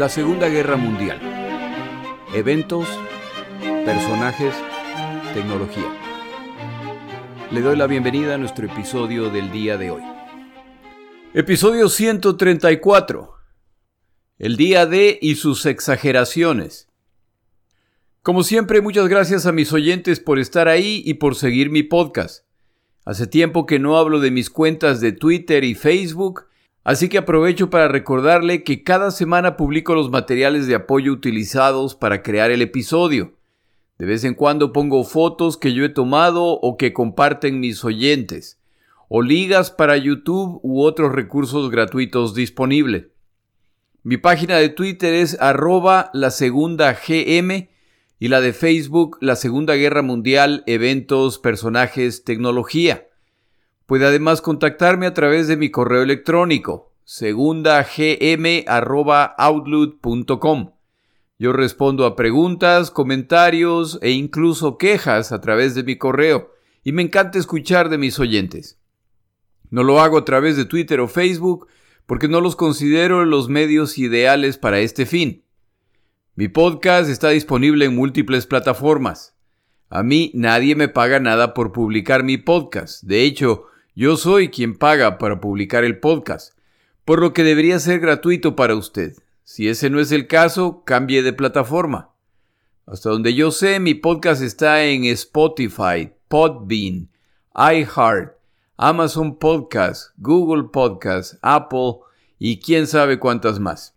La Segunda Guerra Mundial. Eventos, personajes, tecnología. Le doy la bienvenida a nuestro episodio del día de hoy. Episodio 134. El día de y sus exageraciones. Como siempre, muchas gracias a mis oyentes por estar ahí y por seguir mi podcast. Hace tiempo que no hablo de mis cuentas de Twitter y Facebook, así que aprovecho para recordarle que cada semana publico los materiales de apoyo utilizados para crear el episodio. De vez en cuando pongo fotos que yo he tomado o que comparten mis oyentes, o ligas para YouTube u otros recursos gratuitos disponibles. Mi página de Twitter es arroba la segunda GM y la de Facebook, la Segunda Guerra Mundial, eventos, personajes, tecnología. Puede además contactarme a través de mi correo electrónico, segundagm.outlook.com. Yo respondo a preguntas, comentarios e incluso quejas a través de mi correo, y me encanta escuchar de mis oyentes. No lo hago a través de Twitter o Facebook porque no los considero los medios ideales para este fin. Mi podcast está disponible en múltiples plataformas. A mí nadie me paga nada por publicar mi podcast. De hecho, yo soy quien paga para publicar el podcast, por lo que debería ser gratuito para usted. Si ese no es el caso, cambie de plataforma. Hasta donde yo sé, mi podcast está en Spotify, Podbean, iHeart, Amazon Podcast, Google Podcast, Apple y quién sabe cuántas más.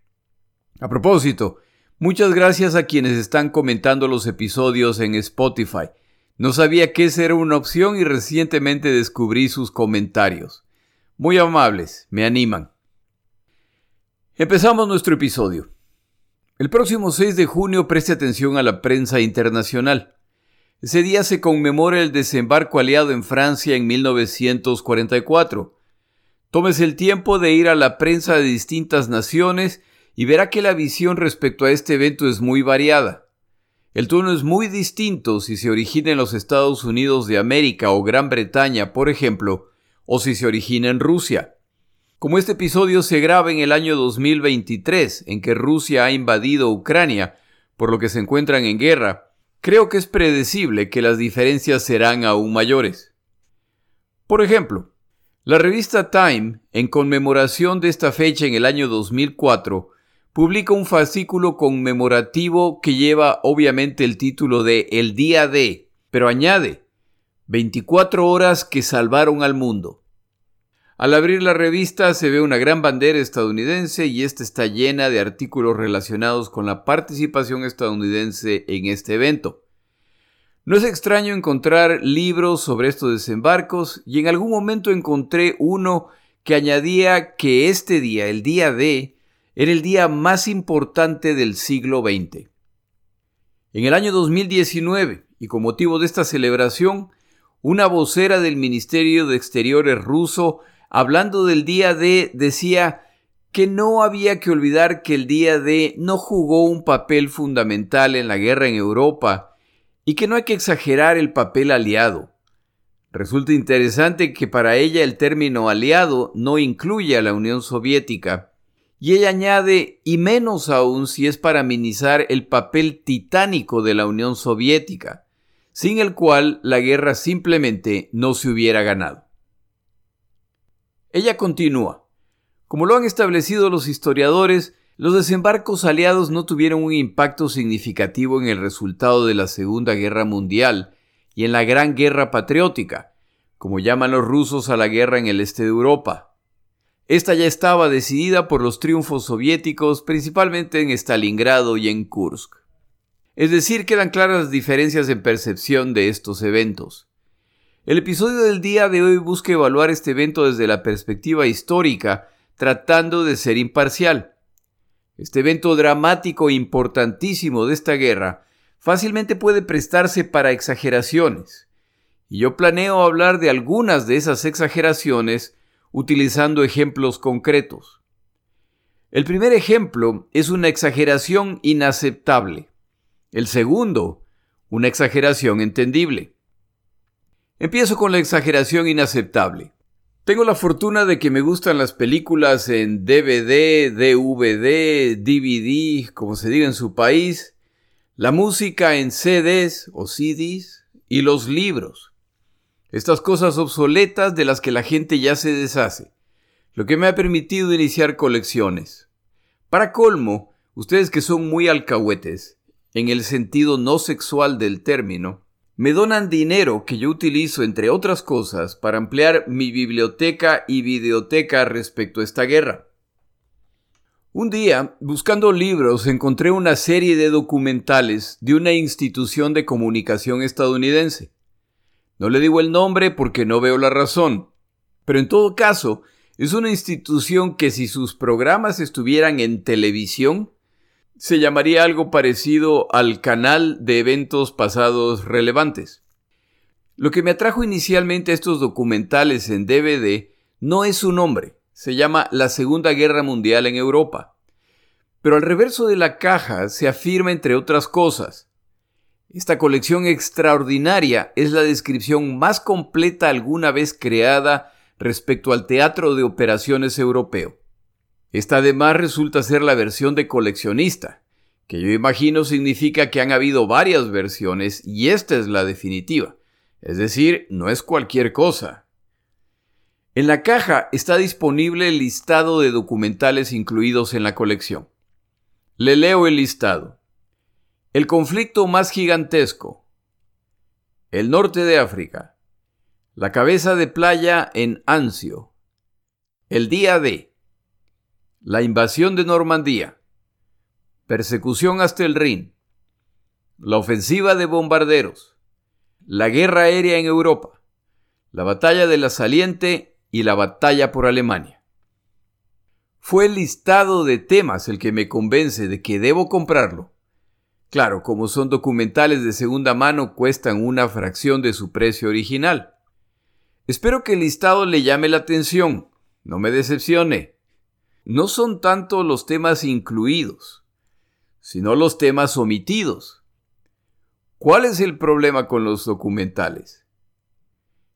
A propósito, Muchas gracias a quienes están comentando los episodios en Spotify. No sabía que esa una opción y recientemente descubrí sus comentarios. Muy amables, me animan. Empezamos nuestro episodio. El próximo 6 de junio preste atención a la prensa internacional. Ese día se conmemora el desembarco aliado en Francia en 1944. Tómese el tiempo de ir a la prensa de distintas naciones y verá que la visión respecto a este evento es muy variada. El tono es muy distinto si se origina en los Estados Unidos de América o Gran Bretaña, por ejemplo, o si se origina en Rusia. Como este episodio se graba en el año 2023, en que Rusia ha invadido Ucrania, por lo que se encuentran en guerra, creo que es predecible que las diferencias serán aún mayores. Por ejemplo, la revista Time, en conmemoración de esta fecha en el año 2004, publica un fascículo conmemorativo que lleva obviamente el título de El Día de, pero añade 24 horas que salvaron al mundo. Al abrir la revista se ve una gran bandera estadounidense y esta está llena de artículos relacionados con la participación estadounidense en este evento. No es extraño encontrar libros sobre estos desembarcos y en algún momento encontré uno que añadía que este día, el día de, era el día más importante del siglo XX. En el año 2019, y con motivo de esta celebración, una vocera del Ministerio de Exteriores ruso, hablando del día D, decía que no había que olvidar que el día D no jugó un papel fundamental en la guerra en Europa y que no hay que exagerar el papel aliado. Resulta interesante que para ella el término aliado no incluye a la Unión Soviética, y ella añade, y menos aún si es para minimizar el papel titánico de la Unión Soviética, sin el cual la guerra simplemente no se hubiera ganado. Ella continúa. Como lo han establecido los historiadores, los desembarcos aliados no tuvieron un impacto significativo en el resultado de la Segunda Guerra Mundial y en la Gran Guerra Patriótica, como llaman los rusos a la guerra en el este de Europa. Esta ya estaba decidida por los triunfos soviéticos, principalmente en Stalingrado y en Kursk. Es decir, quedan claras diferencias en percepción de estos eventos. El episodio del día de hoy busca evaluar este evento desde la perspectiva histórica, tratando de ser imparcial. Este evento dramático e importantísimo de esta guerra fácilmente puede prestarse para exageraciones, y yo planeo hablar de algunas de esas exageraciones utilizando ejemplos concretos. El primer ejemplo es una exageración inaceptable. El segundo, una exageración entendible. Empiezo con la exageración inaceptable. Tengo la fortuna de que me gustan las películas en DVD, DVD, DVD, como se diga en su país, la música en CDs o CDs y los libros. Estas cosas obsoletas de las que la gente ya se deshace, lo que me ha permitido iniciar colecciones. Para colmo, ustedes que son muy alcahuetes, en el sentido no sexual del término, me donan dinero que yo utilizo, entre otras cosas, para ampliar mi biblioteca y videoteca respecto a esta guerra. Un día, buscando libros, encontré una serie de documentales de una institución de comunicación estadounidense. No le digo el nombre porque no veo la razón, pero en todo caso, es una institución que si sus programas estuvieran en televisión, se llamaría algo parecido al canal de eventos pasados relevantes. Lo que me atrajo inicialmente a estos documentales en DVD no es su nombre, se llama La Segunda Guerra Mundial en Europa. Pero al reverso de la caja se afirma, entre otras cosas, esta colección extraordinaria es la descripción más completa alguna vez creada respecto al teatro de operaciones europeo. Esta además resulta ser la versión de coleccionista, que yo imagino significa que han habido varias versiones y esta es la definitiva. Es decir, no es cualquier cosa. En la caja está disponible el listado de documentales incluidos en la colección. Le leo el listado. El conflicto más gigantesco. El norte de África. La cabeza de playa en Anzio. El día de. La invasión de Normandía. Persecución hasta el Rin. La ofensiva de bombarderos. La guerra aérea en Europa. La batalla de la Saliente y la batalla por Alemania. Fue el listado de temas el que me convence de que debo comprarlo. Claro, como son documentales de segunda mano, cuestan una fracción de su precio original. Espero que el listado le llame la atención, no me decepcione no son tanto los temas incluidos, sino los temas omitidos. ¿Cuál es el problema con los documentales?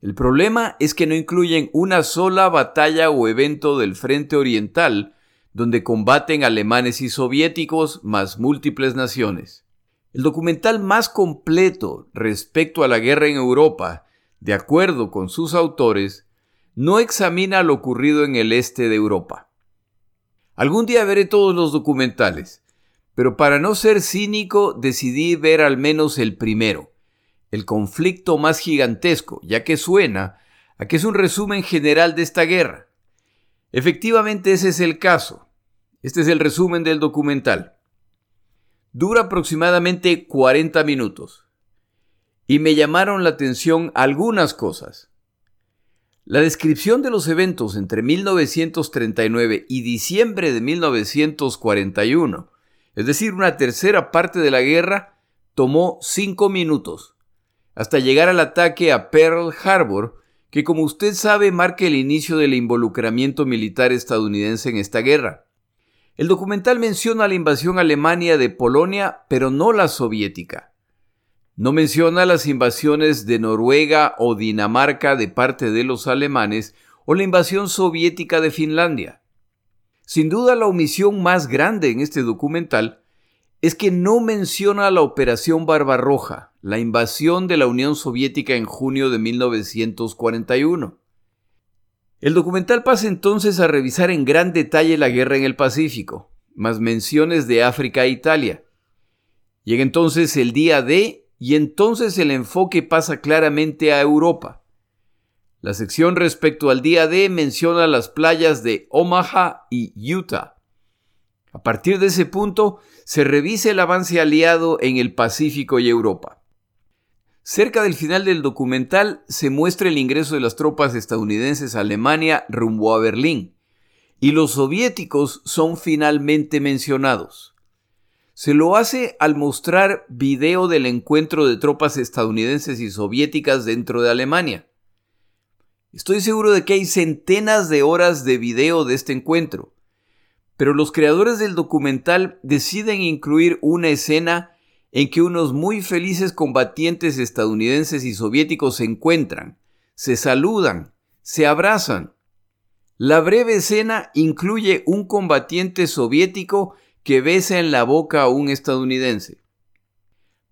El problema es que no incluyen una sola batalla o evento del frente oriental donde combaten alemanes y soviéticos más múltiples naciones. El documental más completo respecto a la guerra en Europa, de acuerdo con sus autores, no examina lo ocurrido en el este de Europa. Algún día veré todos los documentales, pero para no ser cínico decidí ver al menos el primero, el conflicto más gigantesco, ya que suena a que es un resumen general de esta guerra. Efectivamente ese es el caso. Este es el resumen del documental. Dura aproximadamente 40 minutos. Y me llamaron la atención algunas cosas. La descripción de los eventos entre 1939 y diciembre de 1941, es decir, una tercera parte de la guerra, tomó cinco minutos, hasta llegar al ataque a Pearl Harbor, que como usted sabe marca el inicio del involucramiento militar estadounidense en esta guerra. El documental menciona la invasión alemania de Polonia, pero no la soviética. No menciona las invasiones de Noruega o Dinamarca de parte de los alemanes o la invasión soviética de Finlandia. Sin duda la omisión más grande en este documental es que no menciona la Operación Barbarroja, la invasión de la Unión Soviética en junio de 1941. El documental pasa entonces a revisar en gran detalle la guerra en el Pacífico, más menciones de África e Italia. Llega entonces el día D y entonces el enfoque pasa claramente a Europa. La sección respecto al día D menciona las playas de Omaha y Utah. A partir de ese punto se revisa el avance aliado en el Pacífico y Europa. Cerca del final del documental se muestra el ingreso de las tropas estadounidenses a Alemania rumbo a Berlín, y los soviéticos son finalmente mencionados se lo hace al mostrar video del encuentro de tropas estadounidenses y soviéticas dentro de Alemania. Estoy seguro de que hay centenas de horas de video de este encuentro, pero los creadores del documental deciden incluir una escena en que unos muy felices combatientes estadounidenses y soviéticos se encuentran, se saludan, se abrazan. La breve escena incluye un combatiente soviético que besa en la boca a un estadounidense.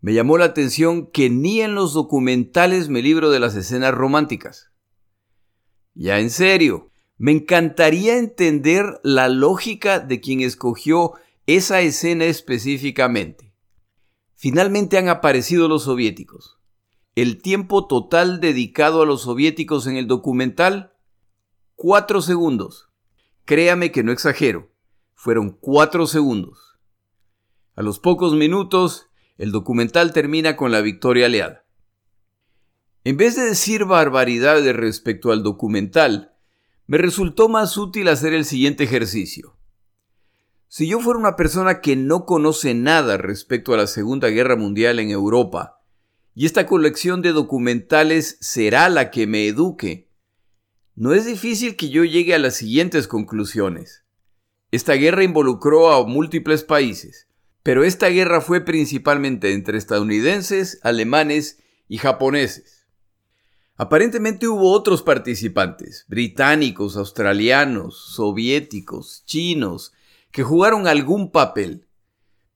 Me llamó la atención que ni en los documentales me libro de las escenas románticas. Ya en serio, me encantaría entender la lógica de quien escogió esa escena específicamente. Finalmente han aparecido los soviéticos. El tiempo total dedicado a los soviéticos en el documental, cuatro segundos. Créame que no exagero, fueron cuatro segundos. A los pocos minutos, el documental termina con la victoria aliada. En vez de decir barbaridades respecto al documental, me resultó más útil hacer el siguiente ejercicio. Si yo fuera una persona que no conoce nada respecto a la Segunda Guerra Mundial en Europa, y esta colección de documentales será la que me eduque, no es difícil que yo llegue a las siguientes conclusiones. Esta guerra involucró a múltiples países, pero esta guerra fue principalmente entre estadounidenses, alemanes y japoneses. Aparentemente hubo otros participantes, británicos, australianos, soviéticos, chinos, que jugaron algún papel.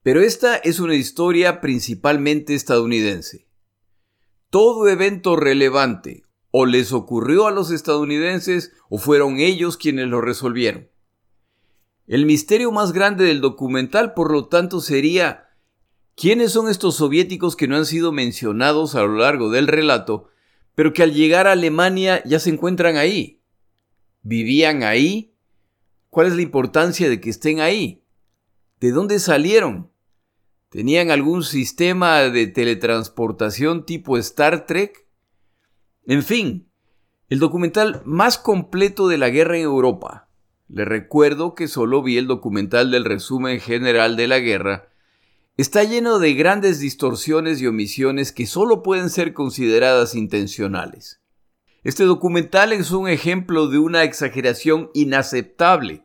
Pero esta es una historia principalmente estadounidense. Todo evento relevante o les ocurrió a los estadounidenses o fueron ellos quienes lo resolvieron. El misterio más grande del documental, por lo tanto, sería quiénes son estos soviéticos que no han sido mencionados a lo largo del relato, pero que al llegar a Alemania ya se encuentran ahí. ¿Vivían ahí? ¿Cuál es la importancia de que estén ahí? ¿De dónde salieron? ¿Tenían algún sistema de teletransportación tipo Star Trek? En fin, el documental más completo de la guerra en Europa, le recuerdo que solo vi el documental del resumen general de la guerra, está lleno de grandes distorsiones y omisiones que solo pueden ser consideradas intencionales. Este documental es un ejemplo de una exageración inaceptable,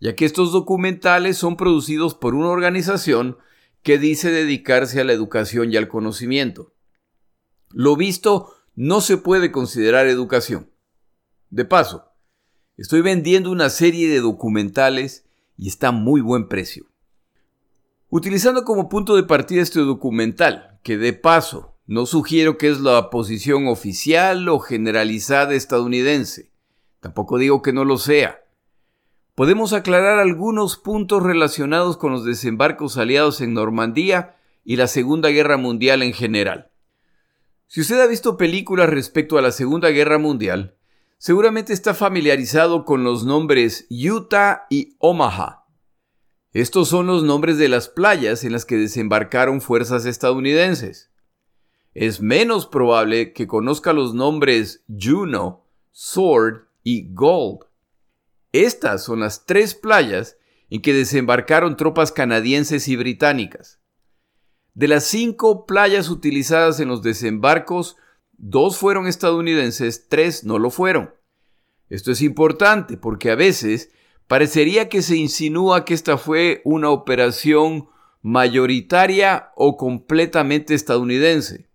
ya que estos documentales son producidos por una organización que dice dedicarse a la educación y al conocimiento. Lo visto no se puede considerar educación. De paso, Estoy vendiendo una serie de documentales y está a muy buen precio. Utilizando como punto de partida este documental, que de paso no sugiero que es la posición oficial o generalizada estadounidense, tampoco digo que no lo sea, podemos aclarar algunos puntos relacionados con los desembarcos aliados en Normandía y la Segunda Guerra Mundial en general. Si usted ha visto películas respecto a la Segunda Guerra Mundial, seguramente está familiarizado con los nombres Utah y Omaha. Estos son los nombres de las playas en las que desembarcaron fuerzas estadounidenses. Es menos probable que conozca los nombres Juno, Sword y Gold. Estas son las tres playas en que desembarcaron tropas canadienses y británicas. De las cinco playas utilizadas en los desembarcos, Dos fueron estadounidenses, tres no lo fueron. Esto es importante porque a veces parecería que se insinúa que esta fue una operación mayoritaria o completamente estadounidense.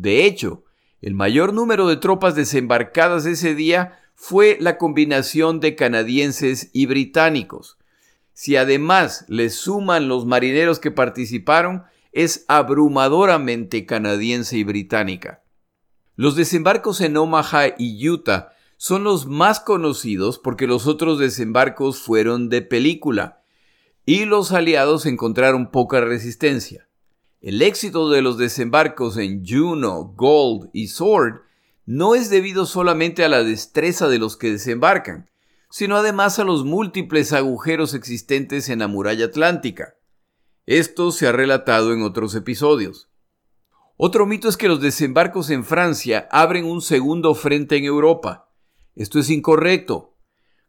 De hecho, el mayor número de tropas desembarcadas ese día fue la combinación de canadienses y británicos. Si además le suman los marineros que participaron, es abrumadoramente canadiense y británica. Los desembarcos en Omaha y Utah son los más conocidos porque los otros desembarcos fueron de película y los aliados encontraron poca resistencia. El éxito de los desembarcos en Juno, Gold y Sword no es debido solamente a la destreza de los que desembarcan, sino además a los múltiples agujeros existentes en la muralla atlántica. Esto se ha relatado en otros episodios. Otro mito es que los desembarcos en Francia abren un segundo frente en Europa. Esto es incorrecto.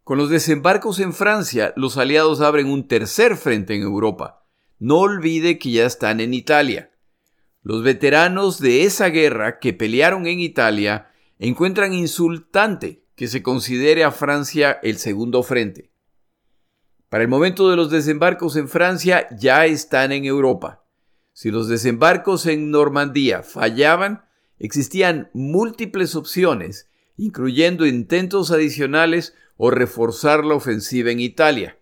Con los desembarcos en Francia, los aliados abren un tercer frente en Europa. No olvide que ya están en Italia. Los veteranos de esa guerra que pelearon en Italia encuentran insultante que se considere a Francia el segundo frente. Para el momento de los desembarcos en Francia ya están en Europa. Si los desembarcos en Normandía fallaban, existían múltiples opciones incluyendo intentos adicionales o reforzar la ofensiva en Italia.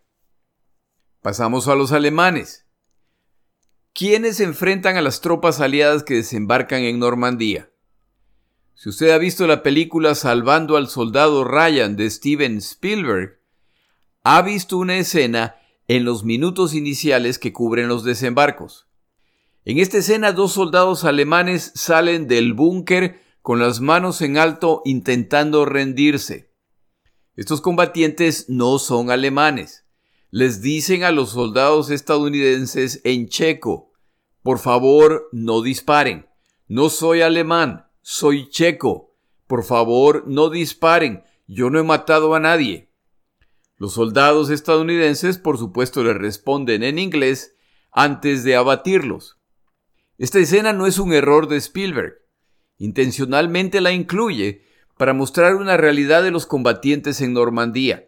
Pasamos a los alemanes. ¿Quiénes enfrentan a las tropas aliadas que desembarcan en Normandía? Si usted ha visto la película Salvando al Soldado Ryan de Steven Spielberg, ha visto una escena en los minutos iniciales que cubren los desembarcos. En esta escena dos soldados alemanes salen del búnker con las manos en alto intentando rendirse. Estos combatientes no son alemanes. Les dicen a los soldados estadounidenses en checo, por favor no disparen. No soy alemán, soy checo. Por favor, no disparen. Yo no he matado a nadie. Los soldados estadounidenses, por supuesto, le responden en inglés antes de abatirlos. Esta escena no es un error de Spielberg. Intencionalmente la incluye para mostrar una realidad de los combatientes en Normandía.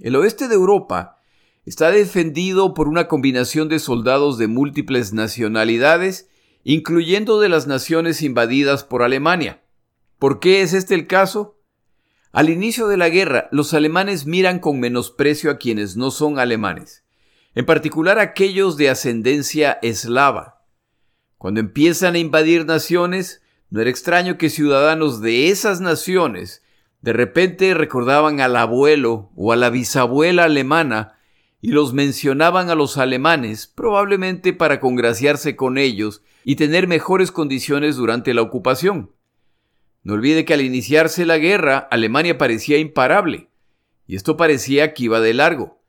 El oeste de Europa está defendido por una combinación de soldados de múltiples nacionalidades incluyendo de las naciones invadidas por Alemania. ¿Por qué es este el caso? Al inicio de la guerra, los alemanes miran con menosprecio a quienes no son alemanes, en particular aquellos de ascendencia eslava. Cuando empiezan a invadir naciones, no era extraño que ciudadanos de esas naciones de repente recordaban al abuelo o a la bisabuela alemana y los mencionaban a los alemanes, probablemente para congraciarse con ellos y tener mejores condiciones durante la ocupación. No olvide que al iniciarse la guerra, Alemania parecía imparable, y esto parecía que iba de largo.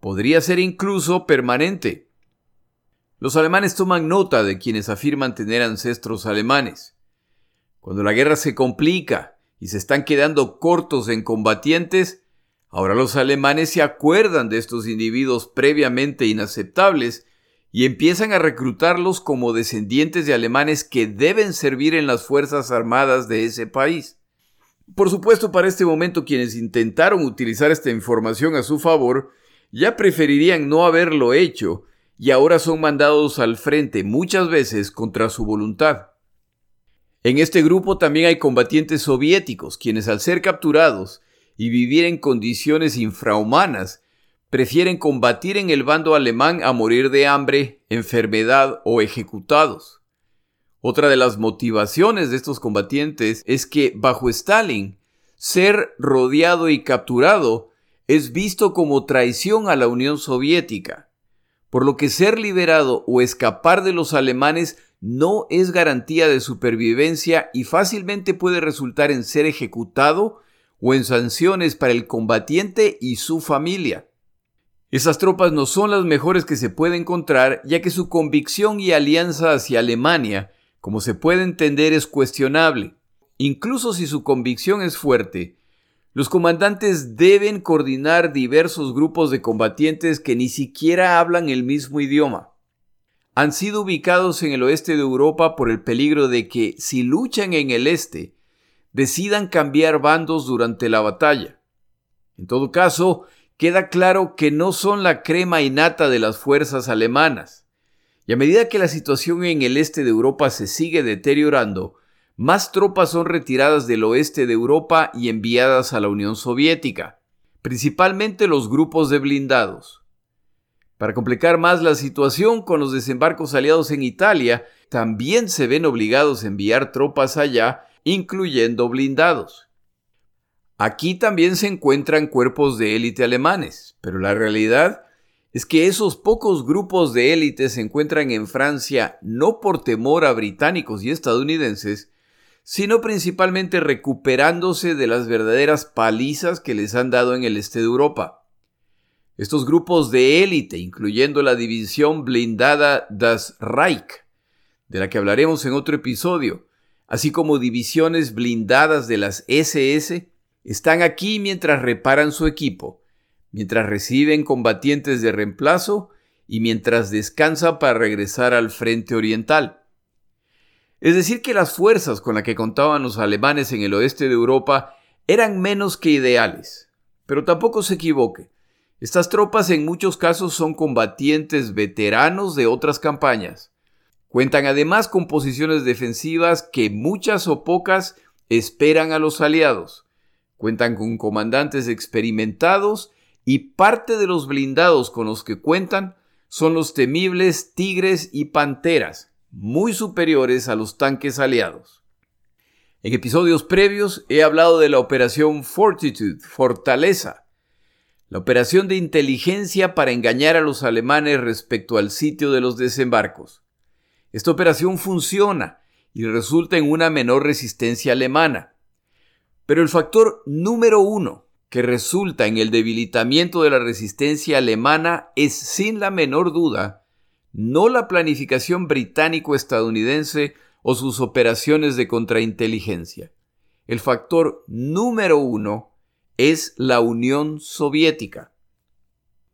Podría ser incluso permanente. Los alemanes toman nota de quienes afirman tener ancestros alemanes. Cuando la guerra se complica y se están quedando cortos en combatientes, ahora los alemanes se acuerdan de estos individuos previamente inaceptables y empiezan a reclutarlos como descendientes de alemanes que deben servir en las Fuerzas Armadas de ese país. Por supuesto, para este momento quienes intentaron utilizar esta información a su favor ya preferirían no haberlo hecho y ahora son mandados al frente muchas veces contra su voluntad. En este grupo también hay combatientes soviéticos, quienes al ser capturados y vivir en condiciones infrahumanas, prefieren combatir en el bando alemán a morir de hambre, enfermedad o ejecutados. Otra de las motivaciones de estos combatientes es que bajo Stalin, ser rodeado y capturado es visto como traición a la Unión Soviética, por lo que ser liberado o escapar de los alemanes no es garantía de supervivencia y fácilmente puede resultar en ser ejecutado o en sanciones para el combatiente y su familia. Esas tropas no son las mejores que se puede encontrar, ya que su convicción y alianza hacia Alemania, como se puede entender, es cuestionable. Incluso si su convicción es fuerte, los comandantes deben coordinar diversos grupos de combatientes que ni siquiera hablan el mismo idioma. Han sido ubicados en el oeste de Europa por el peligro de que, si luchan en el este, decidan cambiar bandos durante la batalla. En todo caso, queda claro que no son la crema innata de las fuerzas alemanas. Y a medida que la situación en el este de Europa se sigue deteriorando, más tropas son retiradas del oeste de Europa y enviadas a la Unión Soviética, principalmente los grupos de blindados. Para complicar más la situación con los desembarcos aliados en Italia, también se ven obligados a enviar tropas allá, incluyendo blindados. Aquí también se encuentran cuerpos de élite alemanes, pero la realidad es que esos pocos grupos de élite se encuentran en Francia no por temor a británicos y estadounidenses, sino principalmente recuperándose de las verdaderas palizas que les han dado en el este de Europa. Estos grupos de élite, incluyendo la división blindada Das Reich, de la que hablaremos en otro episodio, así como divisiones blindadas de las SS, están aquí mientras reparan su equipo, mientras reciben combatientes de reemplazo y mientras descansan para regresar al frente oriental. Es decir, que las fuerzas con las que contaban los alemanes en el oeste de Europa eran menos que ideales. Pero tampoco se equivoque. Estas tropas en muchos casos son combatientes veteranos de otras campañas. Cuentan además con posiciones defensivas que muchas o pocas esperan a los aliados Cuentan con comandantes experimentados y parte de los blindados con los que cuentan son los temibles Tigres y Panteras, muy superiores a los tanques aliados. En episodios previos he hablado de la operación Fortitude, Fortaleza, la operación de inteligencia para engañar a los alemanes respecto al sitio de los desembarcos. Esta operación funciona y resulta en una menor resistencia alemana. Pero el factor número uno que resulta en el debilitamiento de la resistencia alemana es sin la menor duda no la planificación británico-estadounidense o sus operaciones de contrainteligencia. El factor número uno es la Unión Soviética.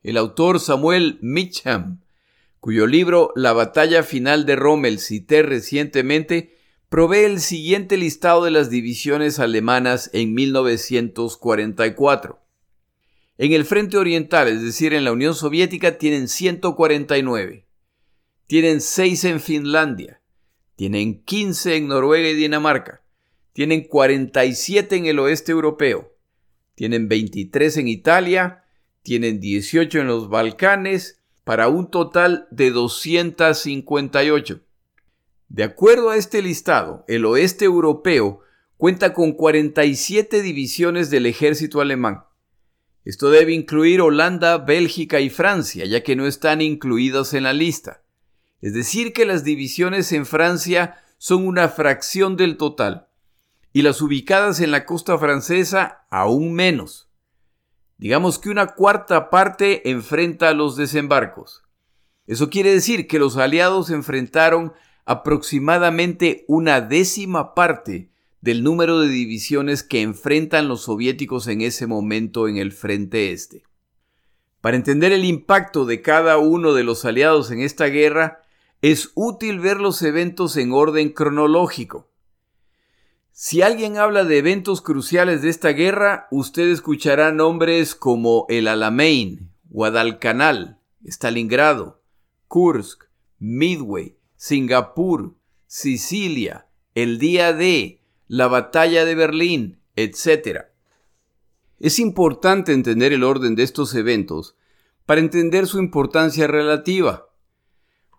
El autor Samuel Mitcham, cuyo libro La batalla final de Rommel cité recientemente, provee el siguiente listado de las divisiones alemanas en 1944. En el frente oriental, es decir, en la Unión Soviética, tienen 149. Tienen 6 en Finlandia. Tienen 15 en Noruega y Dinamarca. Tienen 47 en el oeste europeo. Tienen 23 en Italia. Tienen 18 en los Balcanes, para un total de 258. De acuerdo a este listado, el oeste europeo cuenta con 47 divisiones del ejército alemán. Esto debe incluir Holanda, Bélgica y Francia, ya que no están incluidas en la lista. Es decir, que las divisiones en Francia son una fracción del total, y las ubicadas en la costa francesa aún menos. Digamos que una cuarta parte enfrenta a los desembarcos. Eso quiere decir que los aliados enfrentaron aproximadamente una décima parte del número de divisiones que enfrentan los soviéticos en ese momento en el frente este. Para entender el impacto de cada uno de los aliados en esta guerra, es útil ver los eventos en orden cronológico. Si alguien habla de eventos cruciales de esta guerra, usted escuchará nombres como el Alamein, Guadalcanal, Stalingrado, Kursk, Midway, Singapur, Sicilia, el día de, la batalla de Berlín, etc. Es importante entender el orden de estos eventos para entender su importancia relativa.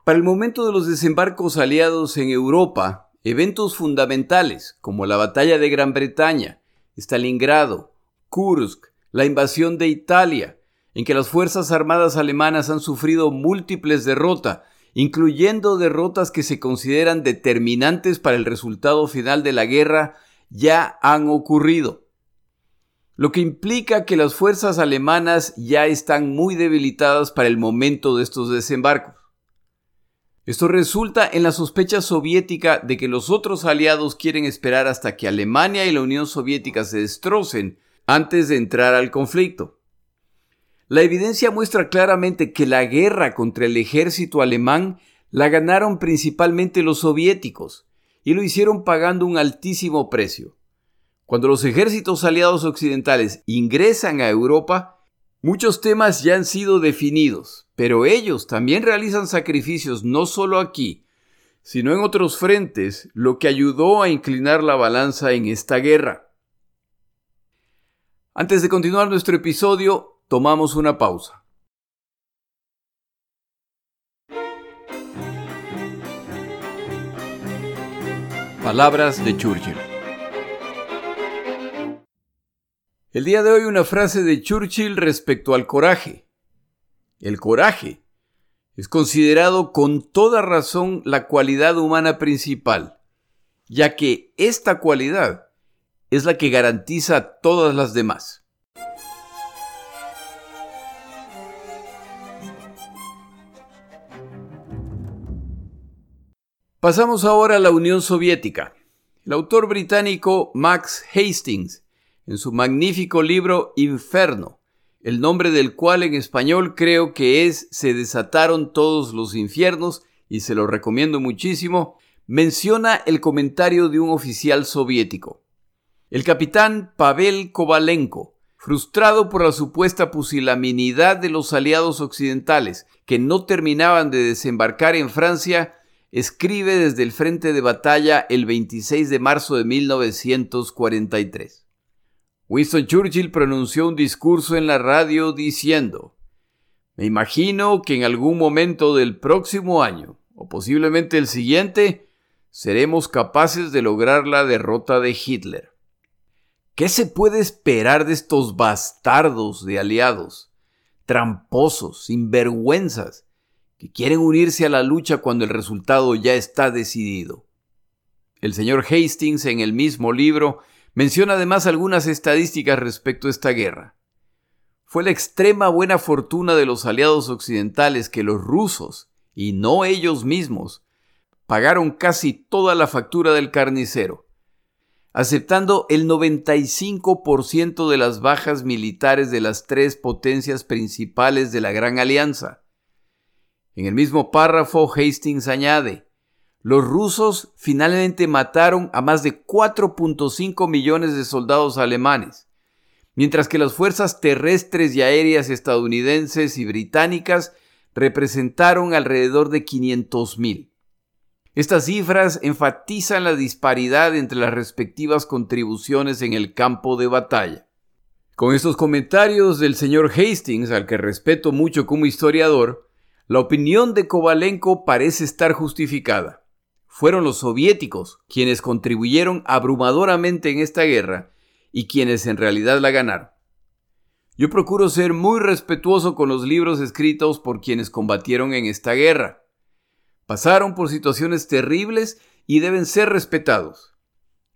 Para el momento de los desembarcos aliados en Europa, eventos fundamentales como la batalla de Gran Bretaña, Stalingrado, Kursk, la invasión de Italia, en que las Fuerzas Armadas alemanas han sufrido múltiples derrotas incluyendo derrotas que se consideran determinantes para el resultado final de la guerra, ya han ocurrido. Lo que implica que las fuerzas alemanas ya están muy debilitadas para el momento de estos desembarcos. Esto resulta en la sospecha soviética de que los otros aliados quieren esperar hasta que Alemania y la Unión Soviética se destrocen antes de entrar al conflicto. La evidencia muestra claramente que la guerra contra el ejército alemán la ganaron principalmente los soviéticos, y lo hicieron pagando un altísimo precio. Cuando los ejércitos aliados occidentales ingresan a Europa, muchos temas ya han sido definidos, pero ellos también realizan sacrificios no solo aquí, sino en otros frentes, lo que ayudó a inclinar la balanza en esta guerra. Antes de continuar nuestro episodio, tomamos una pausa. Palabras de Churchill. El día de hoy una frase de Churchill respecto al coraje. El coraje es considerado con toda razón la cualidad humana principal, ya que esta cualidad es la que garantiza todas las demás. Pasamos ahora a la Unión Soviética. El autor británico Max Hastings, en su magnífico libro Inferno, el nombre del cual en español creo que es Se desataron todos los infiernos, y se lo recomiendo muchísimo, menciona el comentario de un oficial soviético. El capitán Pavel Kovalenko, frustrado por la supuesta pusilaminidad de los aliados occidentales que no terminaban de desembarcar en Francia, escribe desde el frente de batalla el 26 de marzo de 1943. Winston Churchill pronunció un discurso en la radio diciendo, Me imagino que en algún momento del próximo año, o posiblemente el siguiente, seremos capaces de lograr la derrota de Hitler. ¿Qué se puede esperar de estos bastardos de aliados, tramposos, sinvergüenzas, que quieren unirse a la lucha cuando el resultado ya está decidido? El señor Hastings en el mismo libro menciona además algunas estadísticas respecto a esta guerra. Fue la extrema buena fortuna de los aliados occidentales que los rusos, y no ellos mismos, pagaron casi toda la factura del carnicero, aceptando el 95% de las bajas militares de las tres potencias principales de la Gran Alianza. En el mismo párrafo, Hastings añade, los rusos finalmente mataron a más de 4.5 millones de soldados alemanes, mientras que las fuerzas terrestres y aéreas estadounidenses y británicas representaron alrededor de 500.000. Estas cifras enfatizan la disparidad entre las respectivas contribuciones en el campo de batalla. Con estos comentarios del señor Hastings, al que respeto mucho como historiador, la opinión de Kovalenko parece estar justificada. Fueron los soviéticos quienes contribuyeron abrumadoramente en esta guerra y quienes en realidad la ganaron. Yo procuro ser muy respetuoso con los libros escritos por quienes combatieron en esta guerra. Pasaron por situaciones terribles y deben ser respetados.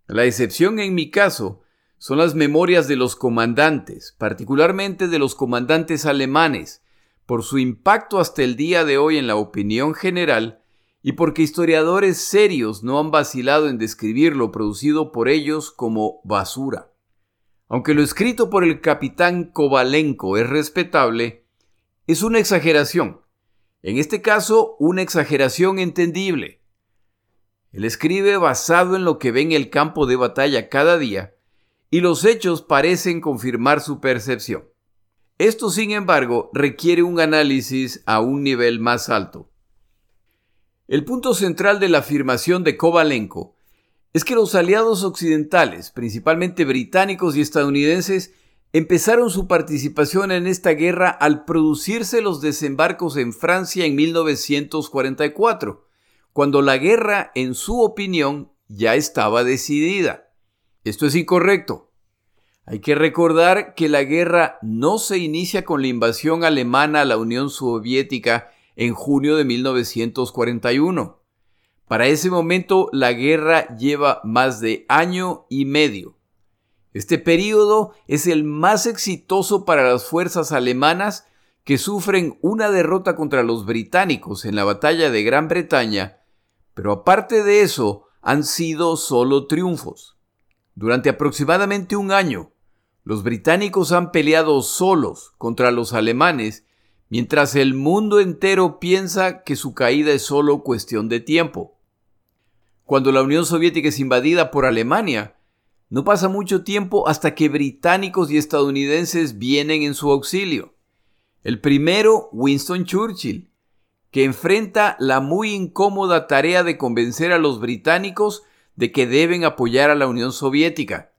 La excepción en mi caso son las memorias de los comandantes, particularmente de los comandantes alemanes, por su impacto hasta el día de hoy en la opinión general y porque historiadores serios no han vacilado en describir lo producido por ellos como basura. Aunque lo escrito por el capitán Kovalenko es respetable, es una exageración en este caso, una exageración entendible. Él escribe basado en lo que ve en el campo de batalla cada día, y los hechos parecen confirmar su percepción. Esto, sin embargo, requiere un análisis a un nivel más alto. El punto central de la afirmación de Kovalenko es que los aliados occidentales, principalmente británicos y estadounidenses, empezaron su participación en esta guerra al producirse los desembarcos en Francia en 1944, cuando la guerra, en su opinión, ya estaba decidida. Esto es incorrecto. Hay que recordar que la guerra no se inicia con la invasión alemana a la Unión Soviética en junio de 1941. Para ese momento la guerra lleva más de año y medio. Este período es el más exitoso para las fuerzas alemanas que sufren una derrota contra los británicos en la batalla de Gran Bretaña, pero aparte de eso han sido solo triunfos. Durante aproximadamente un año, los británicos han peleado solos contra los alemanes, mientras el mundo entero piensa que su caída es solo cuestión de tiempo. Cuando la Unión Soviética es invadida por Alemania, no pasa mucho tiempo hasta que británicos y estadounidenses vienen en su auxilio. El primero, Winston Churchill, que enfrenta la muy incómoda tarea de convencer a los británicos de que deben apoyar a la Unión Soviética.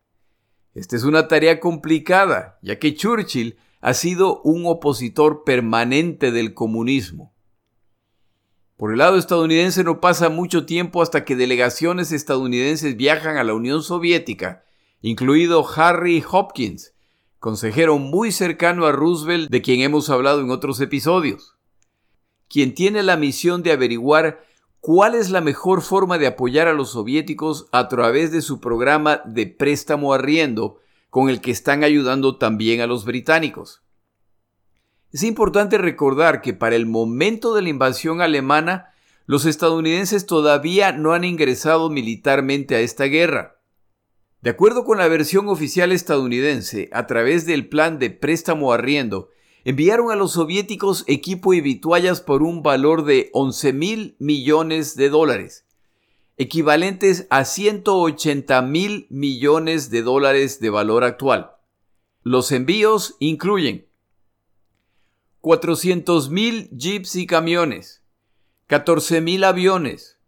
Esta es una tarea complicada, ya que Churchill ha sido un opositor permanente del comunismo. Por el lado estadounidense no pasa mucho tiempo hasta que delegaciones estadounidenses viajan a la Unión Soviética, incluido Harry Hopkins, consejero muy cercano a Roosevelt de quien hemos hablado en otros episodios, quien tiene la misión de averiguar cuál es la mejor forma de apoyar a los soviéticos a través de su programa de préstamo arriendo con el que están ayudando también a los británicos. Es importante recordar que para el momento de la invasión alemana, los estadounidenses todavía no han ingresado militarmente a esta guerra. De acuerdo con la versión oficial estadounidense, a través del plan de préstamo arriendo, enviaron a los soviéticos equipo y vituallas por un valor de 11 mil millones de dólares, equivalentes a 180 mil millones de dólares de valor actual. Los envíos incluyen 400.000 jeeps y camiones, 14.000 aviones,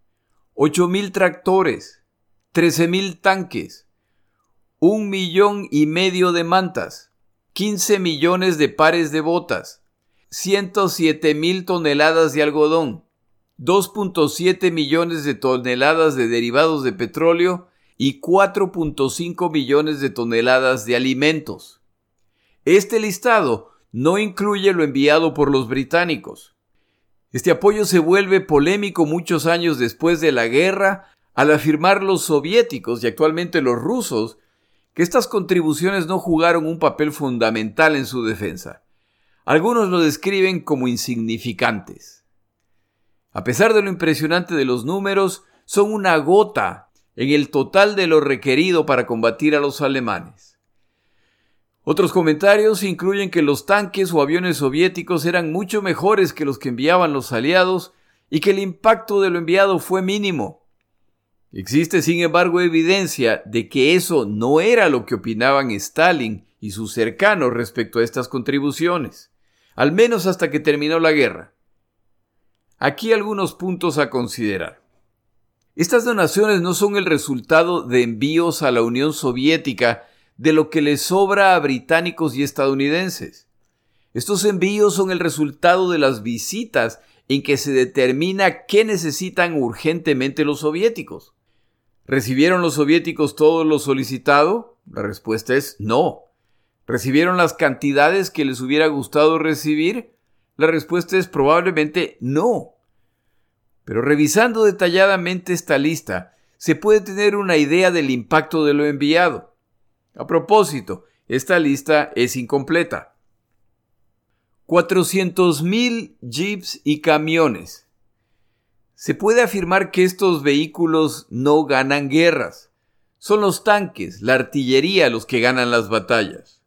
8.000 tractores, 13.000 tanques, un millón y medio de mantas, 15 millones de pares de botas, 107 mil toneladas de algodón, 2.7 millones de toneladas de derivados de petróleo y 4.5 millones de toneladas de alimentos. Este listado no incluye lo enviado por los británicos. Este apoyo se vuelve polémico muchos años después de la guerra al afirmar los soviéticos y actualmente los rusos que estas contribuciones no jugaron un papel fundamental en su defensa. Algunos lo describen como insignificantes. A pesar de lo impresionante de los números, son una gota en el total de lo requerido para combatir a los alemanes. Otros comentarios incluyen que los tanques o aviones soviéticos eran mucho mejores que los que enviaban los aliados y que el impacto de lo enviado fue mínimo. Existe, sin embargo, evidencia de que eso no era lo que opinaban Stalin y sus cercanos respecto a estas contribuciones, al menos hasta que terminó la guerra. Aquí algunos puntos a considerar. Estas donaciones no son el resultado de envíos a la Unión Soviética de lo que les sobra a británicos y estadounidenses. Estos envíos son el resultado de las visitas en que se determina qué necesitan urgentemente los soviéticos. ¿Recibieron los soviéticos todo lo solicitado? La respuesta es no. ¿Recibieron las cantidades que les hubiera gustado recibir? La respuesta es probablemente no. Pero revisando detalladamente esta lista, se puede tener una idea del impacto de lo enviado. A propósito, esta lista es incompleta. 400.000 jeeps y camiones, se puede afirmar que estos vehículos no ganan guerras. Son los tanques, la artillería los que ganan las batallas.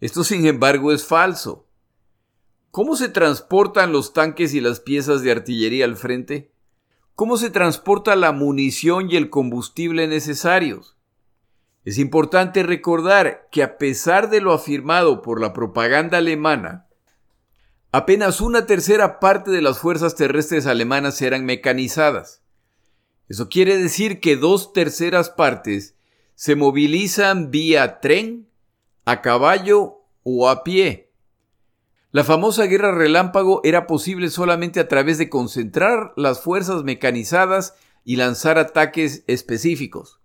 Esto sin embargo es falso. ¿Cómo se transportan los tanques y las piezas de artillería al frente? ¿Cómo se transporta la munición y el combustible necesarios? Es importante recordar que a pesar de lo afirmado por la propaganda alemana, Apenas una tercera parte de las fuerzas terrestres alemanas eran mecanizadas. Eso quiere decir que dos terceras partes se movilizan vía tren, a caballo o a pie. La famosa guerra relámpago era posible solamente a través de concentrar las fuerzas mecanizadas y lanzar ataques específicos.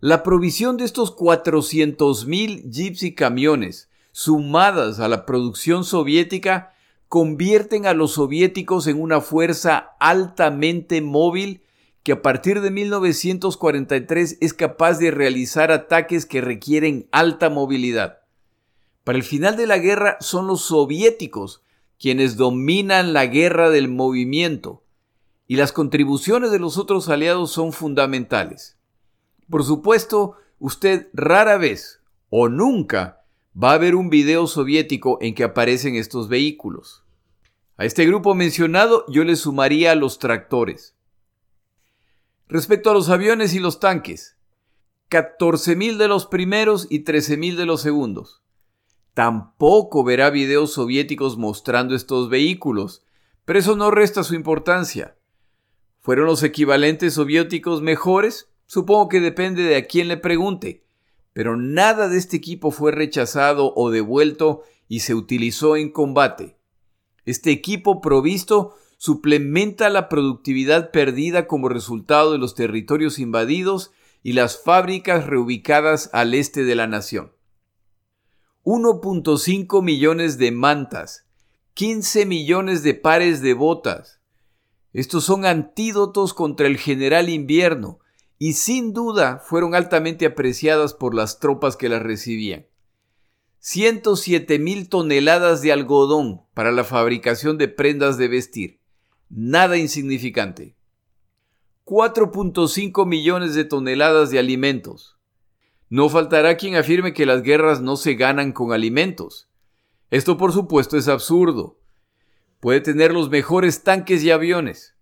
La provisión de estos 400.000 jeeps y camiones sumadas a la producción soviética, convierten a los soviéticos en una fuerza altamente móvil que a partir de 1943 es capaz de realizar ataques que requieren alta movilidad. Para el final de la guerra son los soviéticos quienes dominan la guerra del movimiento y las contribuciones de los otros aliados son fundamentales. Por supuesto, usted rara vez o nunca va a haber un video soviético en que aparecen estos vehículos. A este grupo mencionado yo le sumaría los tractores. Respecto a los aviones y los tanques, 14.000 de los primeros y 13.000 de los segundos. Tampoco verá videos soviéticos mostrando estos vehículos, pero eso no resta su importancia. ¿Fueron los equivalentes soviéticos mejores? Supongo que depende de a quién le pregunte pero nada de este equipo fue rechazado o devuelto y se utilizó en combate. Este equipo provisto suplementa la productividad perdida como resultado de los territorios invadidos y las fábricas reubicadas al este de la nación. 1.5 millones de mantas, 15 millones de pares de botas. Estos son antídotos contra el general invierno, y sin duda fueron altamente apreciadas por las tropas que las recibían. 107 mil toneladas de algodón para la fabricación de prendas de vestir. Nada insignificante. 4.5 millones de toneladas de alimentos. No faltará quien afirme que las guerras no se ganan con alimentos. Esto por supuesto es absurdo. Puede tener los mejores tanques y aviones,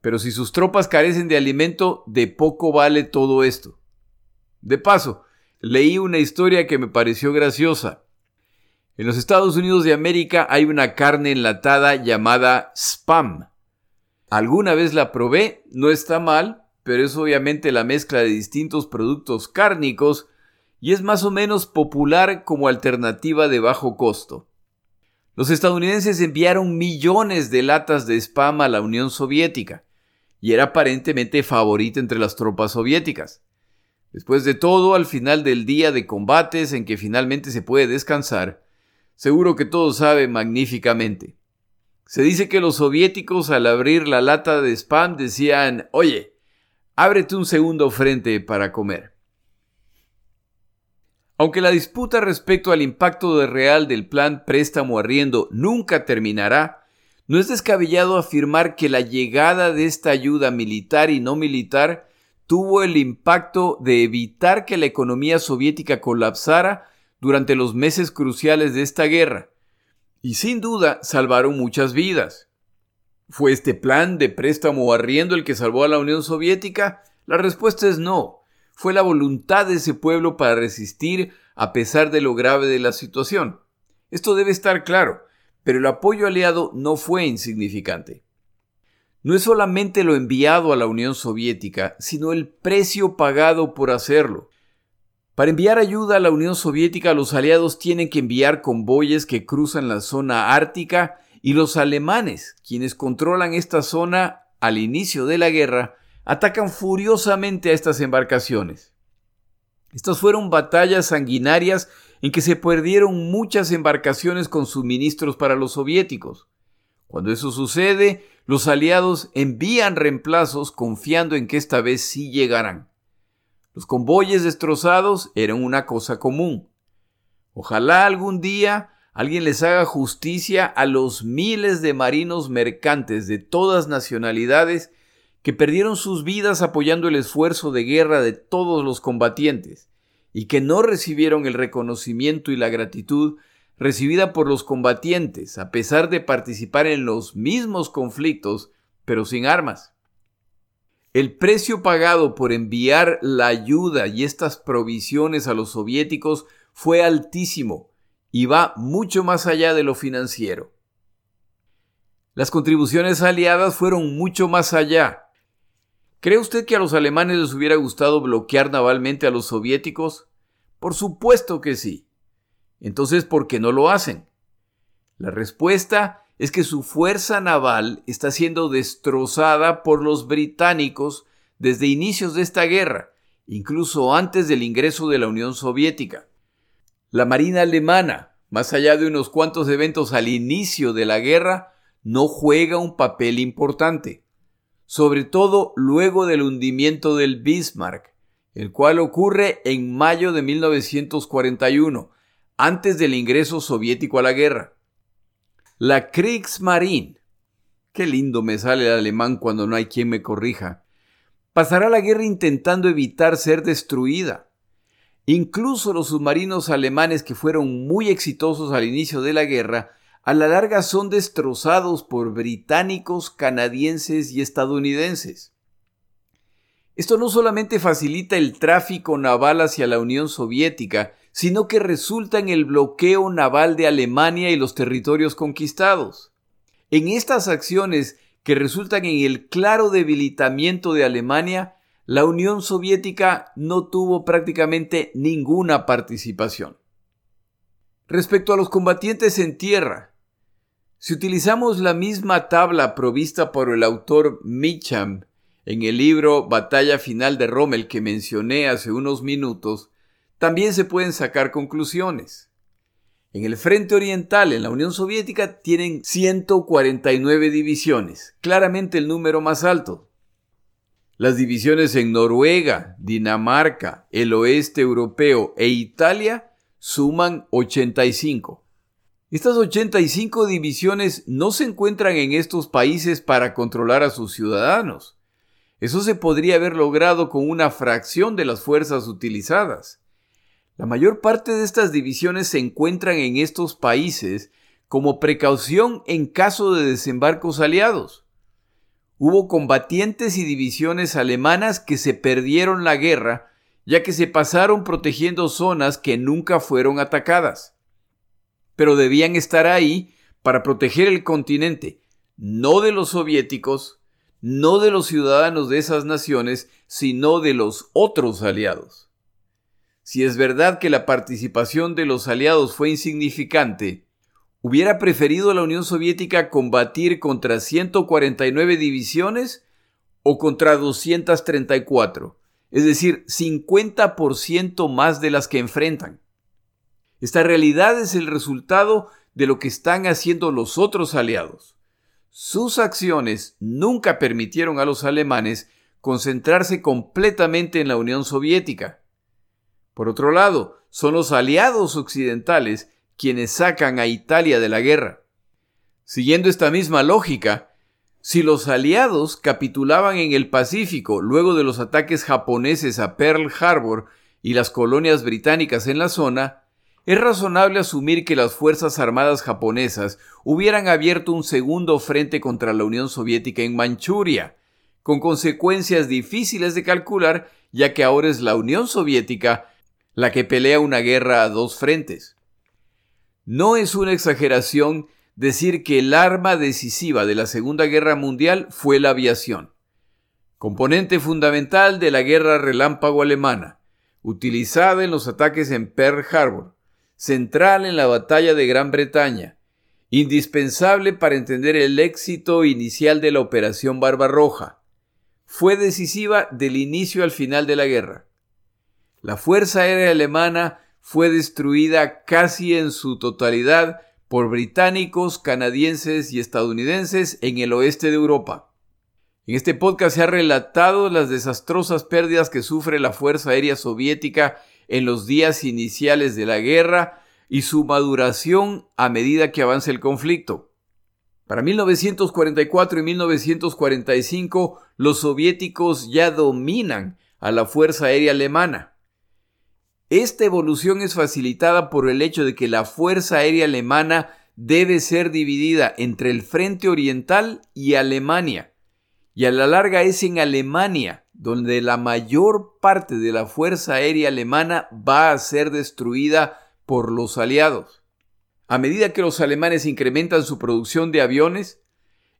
pero si sus tropas carecen de alimento, de poco vale todo esto. De paso, leí una historia que me pareció graciosa. En los Estados Unidos de América hay una carne enlatada llamada spam. Alguna vez la probé, no está mal, pero es obviamente la mezcla de distintos productos cárnicos y es más o menos popular como alternativa de bajo costo. Los estadounidenses enviaron millones de latas de spam a la Unión Soviética y era aparentemente favorita entre las tropas soviéticas. Después de todo, al final del día de combates en que finalmente se puede descansar, seguro que todo sabe magníficamente. Se dice que los soviéticos al abrir la lata de spam decían, oye, ábrete un segundo frente para comer. Aunque la disputa respecto al impacto real del plan préstamo arriendo nunca terminará, no es descabellado afirmar que la llegada de esta ayuda militar y no militar tuvo el impacto de evitar que la economía soviética colapsara durante los meses cruciales de esta guerra, y sin duda salvaron muchas vidas. ¿Fue este plan de préstamo arriendo el que salvó a la Unión Soviética? La respuesta es no fue la voluntad de ese pueblo para resistir a pesar de lo grave de la situación. Esto debe estar claro, pero el apoyo aliado no fue insignificante. No es solamente lo enviado a la Unión Soviética, sino el precio pagado por hacerlo. Para enviar ayuda a la Unión Soviética, los aliados tienen que enviar convoyes que cruzan la zona ártica y los alemanes, quienes controlan esta zona al inicio de la guerra, atacan furiosamente a estas embarcaciones. Estas fueron batallas sanguinarias en que se perdieron muchas embarcaciones con suministros para los soviéticos. Cuando eso sucede, los aliados envían reemplazos confiando en que esta vez sí llegarán. Los convoyes destrozados eran una cosa común. Ojalá algún día alguien les haga justicia a los miles de marinos mercantes de todas nacionalidades que perdieron sus vidas apoyando el esfuerzo de guerra de todos los combatientes y que no recibieron el reconocimiento y la gratitud recibida por los combatientes a pesar de participar en los mismos conflictos pero sin armas. El precio pagado por enviar la ayuda y estas provisiones a los soviéticos fue altísimo y va mucho más allá de lo financiero. Las contribuciones aliadas fueron mucho más allá ¿Cree usted que a los alemanes les hubiera gustado bloquear navalmente a los soviéticos? Por supuesto que sí. Entonces, ¿por qué no lo hacen? La respuesta es que su fuerza naval está siendo destrozada por los británicos desde inicios de esta guerra, incluso antes del ingreso de la Unión Soviética. La Marina alemana, más allá de unos cuantos eventos al inicio de la guerra, no juega un papel importante sobre todo luego del hundimiento del Bismarck, el cual ocurre en mayo de 1941, antes del ingreso soviético a la guerra. La Kriegsmarine, qué lindo me sale el alemán cuando no hay quien me corrija, pasará la guerra intentando evitar ser destruida. Incluso los submarinos alemanes que fueron muy exitosos al inicio de la guerra a la larga son destrozados por británicos, canadienses y estadounidenses. Esto no solamente facilita el tráfico naval hacia la Unión Soviética, sino que resulta en el bloqueo naval de Alemania y los territorios conquistados. En estas acciones que resultan en el claro debilitamiento de Alemania, la Unión Soviética no tuvo prácticamente ninguna participación. Respecto a los combatientes en tierra, si utilizamos la misma tabla provista por el autor Mitcham en el libro Batalla Final de Rommel que mencioné hace unos minutos, también se pueden sacar conclusiones. En el frente oriental, en la Unión Soviética, tienen 149 divisiones, claramente el número más alto. Las divisiones en Noruega, Dinamarca, el oeste europeo e Italia suman 85. Estas 85 divisiones no se encuentran en estos países para controlar a sus ciudadanos. Eso se podría haber logrado con una fracción de las fuerzas utilizadas. La mayor parte de estas divisiones se encuentran en estos países como precaución en caso de desembarcos aliados. Hubo combatientes y divisiones alemanas que se perdieron la guerra ya que se pasaron protegiendo zonas que nunca fueron atacadas pero debían estar ahí para proteger el continente, no de los soviéticos, no de los ciudadanos de esas naciones, sino de los otros aliados. si es verdad que la participación de los aliados fue insignificante, hubiera preferido la Unión Soviética combatir contra 149 divisiones o contra 234, es decir, 50% más de las que enfrentan. Esta realidad es el resultado de lo que están haciendo los otros aliados. Sus acciones nunca permitieron a los alemanes concentrarse completamente en la Unión Soviética. Por otro lado, son los aliados occidentales quienes sacan a Italia de la guerra. Siguiendo esta misma lógica, si los aliados capitulaban en el Pacífico luego de los ataques japoneses a Pearl Harbor y las colonias británicas en la zona, es razonable asumir que las Fuerzas Armadas japonesas hubieran abierto un segundo frente contra la Unión Soviética en Manchuria, con consecuencias difíciles de calcular, ya que ahora es la Unión Soviética la que pelea una guerra a dos frentes. No es una exageración decir que el arma decisiva de la Segunda Guerra Mundial fue la aviación, componente fundamental de la guerra relámpago alemana, utilizada en los ataques en Pearl Harbor, central en la batalla de Gran Bretaña, indispensable para entender el éxito inicial de la Operación Barbarroja. Fue decisiva del inicio al final de la guerra. La Fuerza Aérea Alemana fue destruida casi en su totalidad por británicos, canadienses y estadounidenses en el oeste de Europa. En este podcast se ha relatado las desastrosas pérdidas que sufre la Fuerza Aérea Soviética en los días iniciales de la guerra y su maduración a medida que avanza el conflicto. Para 1944 y 1945 los soviéticos ya dominan a la Fuerza Aérea Alemana. Esta evolución es facilitada por el hecho de que la Fuerza Aérea Alemana debe ser dividida entre el Frente Oriental y Alemania. Y a la larga es en Alemania donde la mayor parte de la Fuerza Aérea Alemana va a ser destruida por los aliados. A medida que los alemanes incrementan su producción de aviones,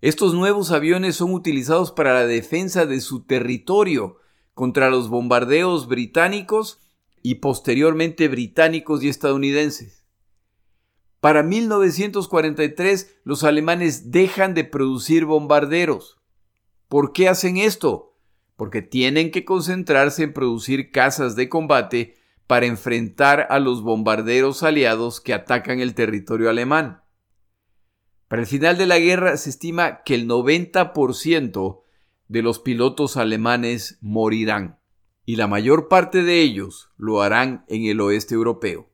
estos nuevos aviones son utilizados para la defensa de su territorio contra los bombardeos británicos y posteriormente británicos y estadounidenses. Para 1943 los alemanes dejan de producir bombarderos. ¿Por qué hacen esto? Porque tienen que concentrarse en producir casas de combate para enfrentar a los bombarderos aliados que atacan el territorio alemán. Para el final de la guerra se estima que el 90% de los pilotos alemanes morirán, y la mayor parte de ellos lo harán en el oeste europeo.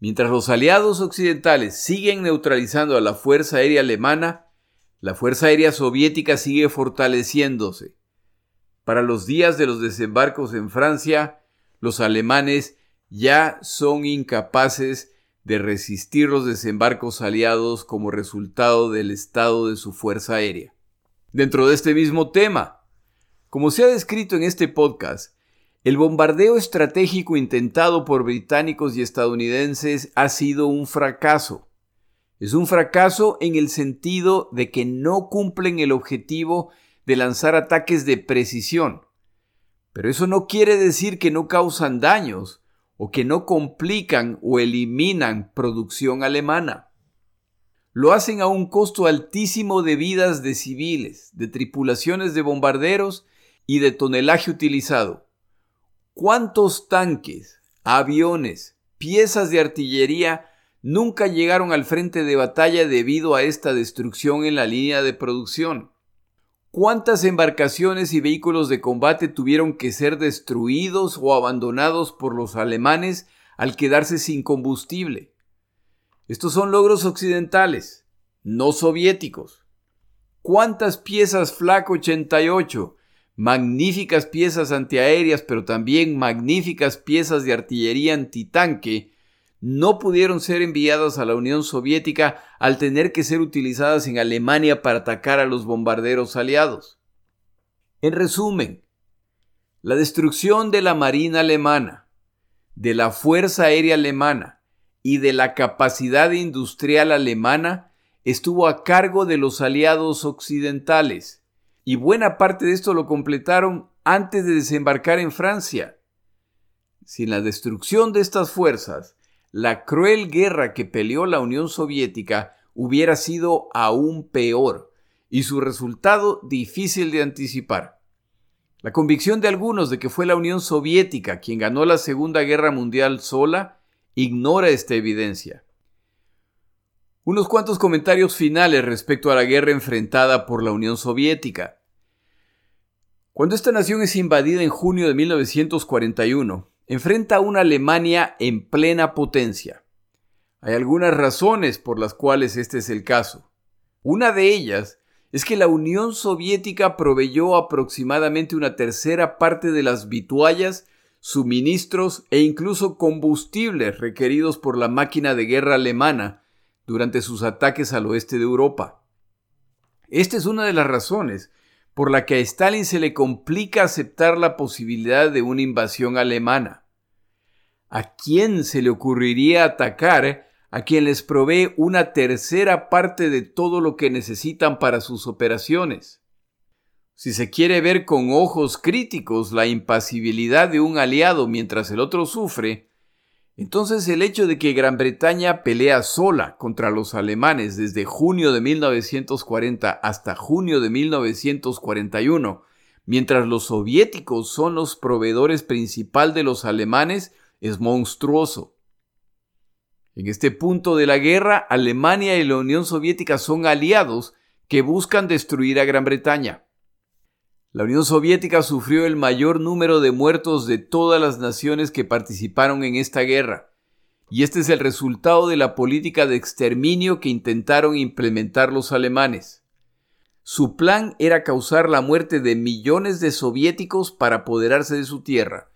Mientras los aliados occidentales siguen neutralizando a la Fuerza Aérea Alemana, la Fuerza Aérea Soviética sigue fortaleciéndose. Para los días de los desembarcos en Francia, los alemanes ya son incapaces de resistir los desembarcos aliados como resultado del estado de su fuerza aérea. Dentro de este mismo tema, como se ha descrito en este podcast, el bombardeo estratégico intentado por británicos y estadounidenses ha sido un fracaso. Es un fracaso en el sentido de que no cumplen el objetivo de lanzar ataques de precisión, pero eso no quiere decir que no causan daños o que no complican o eliminan producción alemana. Lo hacen a un costo altísimo de vidas de civiles, de tripulaciones de bombarderos y de tonelaje utilizado. ¿Cuántos tanques, aviones, piezas de artillería nunca llegaron al frente de batalla debido a esta destrucción en la línea de producción? ¿Cuántas embarcaciones y vehículos de combate tuvieron que ser destruidos o abandonados por los alemanes al quedarse sin combustible? Estos son logros occidentales, no soviéticos. ¿Cuántas piezas Flak 88, magníficas piezas antiaéreas, pero también magníficas piezas de artillería antitanque, no pudieron ser enviadas a la Unión Soviética al tener que ser utilizadas en Alemania para atacar a los bombarderos aliados. En resumen, la destrucción de la Marina alemana, de la Fuerza Aérea alemana y de la capacidad industrial alemana estuvo a cargo de los aliados occidentales, y buena parte de esto lo completaron antes de desembarcar en Francia. Sin la destrucción de estas fuerzas, la cruel guerra que peleó la Unión Soviética hubiera sido aún peor y su resultado difícil de anticipar. La convicción de algunos de que fue la Unión Soviética quien ganó la Segunda Guerra Mundial sola ignora esta evidencia. Unos cuantos comentarios finales respecto a la guerra enfrentada por la Unión Soviética. Cuando esta nación es invadida en junio de 1941, enfrenta a una Alemania en plena potencia. Hay algunas razones por las cuales este es el caso. Una de ellas es que la Unión Soviética proveyó aproximadamente una tercera parte de las vituallas, suministros e incluso combustibles requeridos por la máquina de guerra alemana durante sus ataques al oeste de Europa. Esta es una de las razones por la que a Stalin se le complica aceptar la posibilidad de una invasión alemana. ¿A quién se le ocurriría atacar a quien les provee una tercera parte de todo lo que necesitan para sus operaciones. Si se quiere ver con ojos críticos la impasibilidad de un aliado mientras el otro sufre, entonces el hecho de que Gran Bretaña pelea sola contra los alemanes desde junio de 1940 hasta junio de 1941, mientras los soviéticos son los proveedores principal de los alemanes, es monstruoso. En este punto de la guerra, Alemania y la Unión Soviética son aliados que buscan destruir a Gran Bretaña. La Unión Soviética sufrió el mayor número de muertos de todas las naciones que participaron en esta guerra, y este es el resultado de la política de exterminio que intentaron implementar los alemanes. Su plan era causar la muerte de millones de soviéticos para apoderarse de su tierra.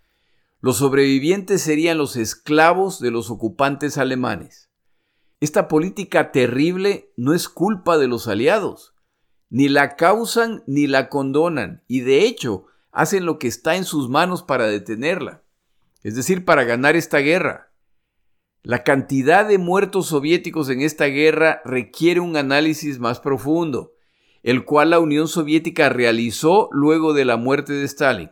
Los sobrevivientes serían los esclavos de los ocupantes alemanes. Esta política terrible no es culpa de los aliados. Ni la causan ni la condonan, y de hecho hacen lo que está en sus manos para detenerla, es decir, para ganar esta guerra. La cantidad de muertos soviéticos en esta guerra requiere un análisis más profundo, el cual la Unión Soviética realizó luego de la muerte de Stalin.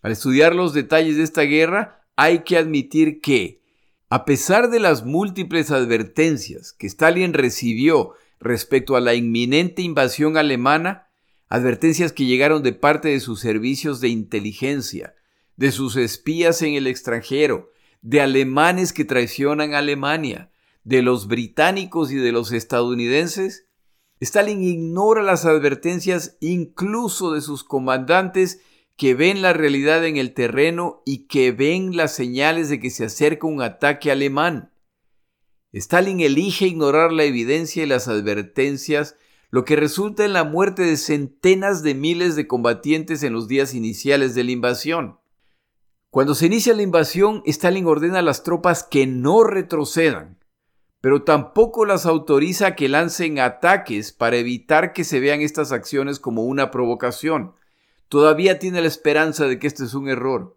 Al estudiar los detalles de esta guerra, hay que admitir que, a pesar de las múltiples advertencias que Stalin recibió respecto a la inminente invasión alemana, advertencias que llegaron de parte de sus servicios de inteligencia, de sus espías en el extranjero, de alemanes que traicionan a Alemania, de los británicos y de los estadounidenses, Stalin ignora las advertencias incluso de sus comandantes que ven la realidad en el terreno y que ven las señales de que se acerca un ataque alemán. Stalin elige ignorar la evidencia y las advertencias, lo que resulta en la muerte de centenas de miles de combatientes en los días iniciales de la invasión. Cuando se inicia la invasión, Stalin ordena a las tropas que no retrocedan, pero tampoco las autoriza a que lancen ataques para evitar que se vean estas acciones como una provocación todavía tiene la esperanza de que este es un error.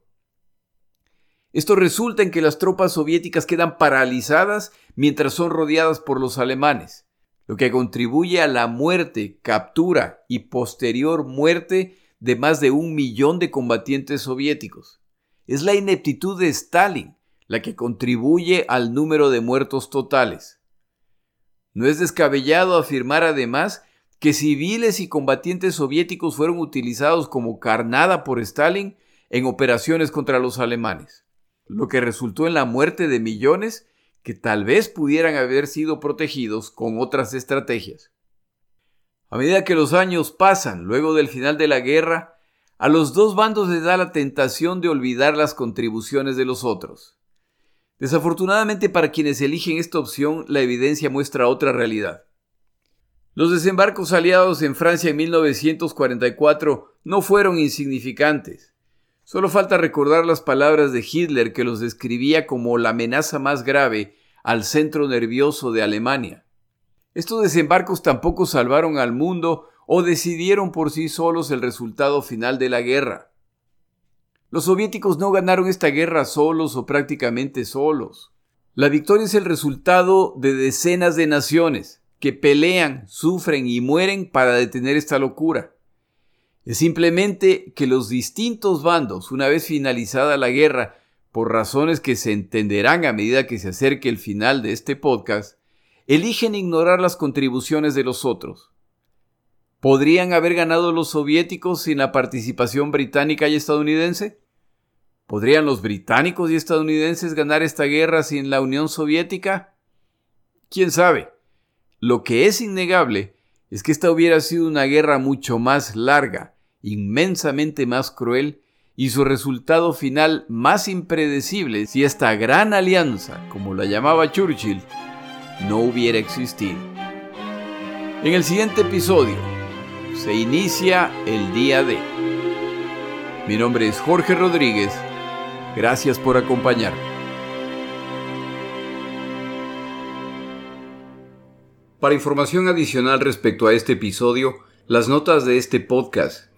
Esto resulta en que las tropas soviéticas quedan paralizadas mientras son rodeadas por los alemanes, lo que contribuye a la muerte, captura y posterior muerte de más de un millón de combatientes soviéticos. Es la ineptitud de Stalin la que contribuye al número de muertos totales. No es descabellado afirmar además que civiles y combatientes soviéticos fueron utilizados como carnada por Stalin en operaciones contra los alemanes, lo que resultó en la muerte de millones que tal vez pudieran haber sido protegidos con otras estrategias. A medida que los años pasan, luego del final de la guerra, a los dos bandos les da la tentación de olvidar las contribuciones de los otros. Desafortunadamente para quienes eligen esta opción, la evidencia muestra otra realidad. Los desembarcos aliados en Francia en 1944 no fueron insignificantes. Solo falta recordar las palabras de Hitler que los describía como la amenaza más grave al centro nervioso de Alemania. Estos desembarcos tampoco salvaron al mundo o decidieron por sí solos el resultado final de la guerra. Los soviéticos no ganaron esta guerra solos o prácticamente solos. La victoria es el resultado de decenas de naciones, que pelean, sufren y mueren para detener esta locura. Es simplemente que los distintos bandos, una vez finalizada la guerra, por razones que se entenderán a medida que se acerque el final de este podcast, eligen ignorar las contribuciones de los otros. ¿Podrían haber ganado los soviéticos sin la participación británica y estadounidense? ¿Podrían los británicos y estadounidenses ganar esta guerra sin la Unión Soviética? ¿Quién sabe? Lo que es innegable es que esta hubiera sido una guerra mucho más larga, inmensamente más cruel y su resultado final más impredecible si esta gran alianza, como la llamaba Churchill, no hubiera existido. En el siguiente episodio, se inicia el día de. Mi nombre es Jorge Rodríguez. Gracias por acompañarme. Para información adicional respecto a este episodio, las notas de este podcast,